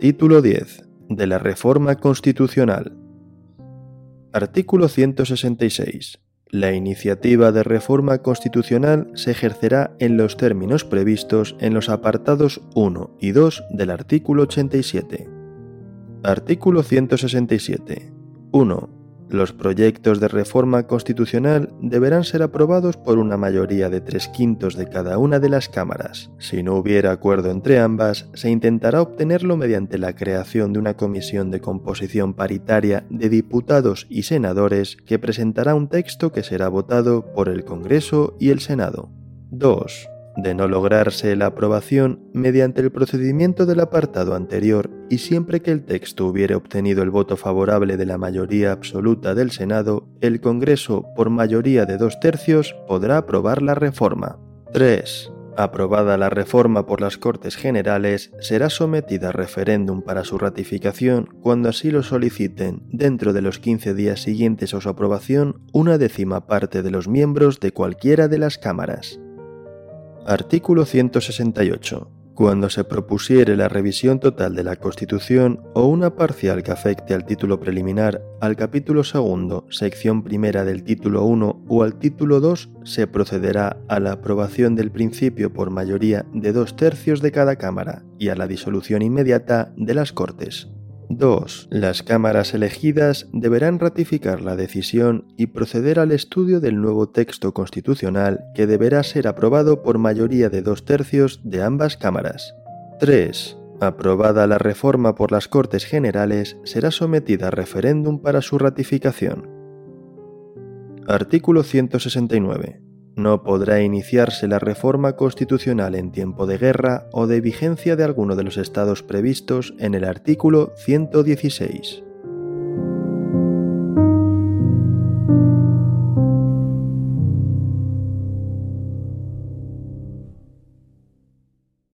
Título 10. De la Reforma Constitucional. Artículo 166. La iniciativa de reforma constitucional se ejercerá en los términos previstos en los apartados 1 y 2 del artículo 87. Artículo 167. 1. Los proyectos de reforma constitucional deberán ser aprobados por una mayoría de tres quintos de cada una de las cámaras. Si no hubiera acuerdo entre ambas, se intentará obtenerlo mediante la creación de una comisión de composición paritaria de diputados y senadores que presentará un texto que será votado por el Congreso y el Senado. 2 de no lograrse la aprobación mediante el procedimiento del apartado anterior y siempre que el texto hubiere obtenido el voto favorable de la mayoría absoluta del Senado, el Congreso, por mayoría de dos tercios, podrá aprobar la reforma. 3. Aprobada la reforma por las Cortes Generales, será sometida a referéndum para su ratificación cuando así lo soliciten, dentro de los 15 días siguientes a su aprobación, una décima parte de los miembros de cualquiera de las cámaras. Artículo 168. Cuando se propusiere la revisión total de la Constitución o una parcial que afecte al título preliminar, al capítulo segundo, sección primera del título 1 o al título 2, se procederá a la aprobación del principio por mayoría de dos tercios de cada Cámara y a la disolución inmediata de las Cortes. 2. Las cámaras elegidas deberán ratificar la decisión y proceder al estudio del nuevo texto constitucional que deberá ser aprobado por mayoría de dos tercios de ambas cámaras. 3. Aprobada la reforma por las Cortes Generales, será sometida a referéndum para su ratificación. Artículo 169 no podrá iniciarse la reforma constitucional en tiempo de guerra o de vigencia de alguno de los estados previstos en el artículo 116.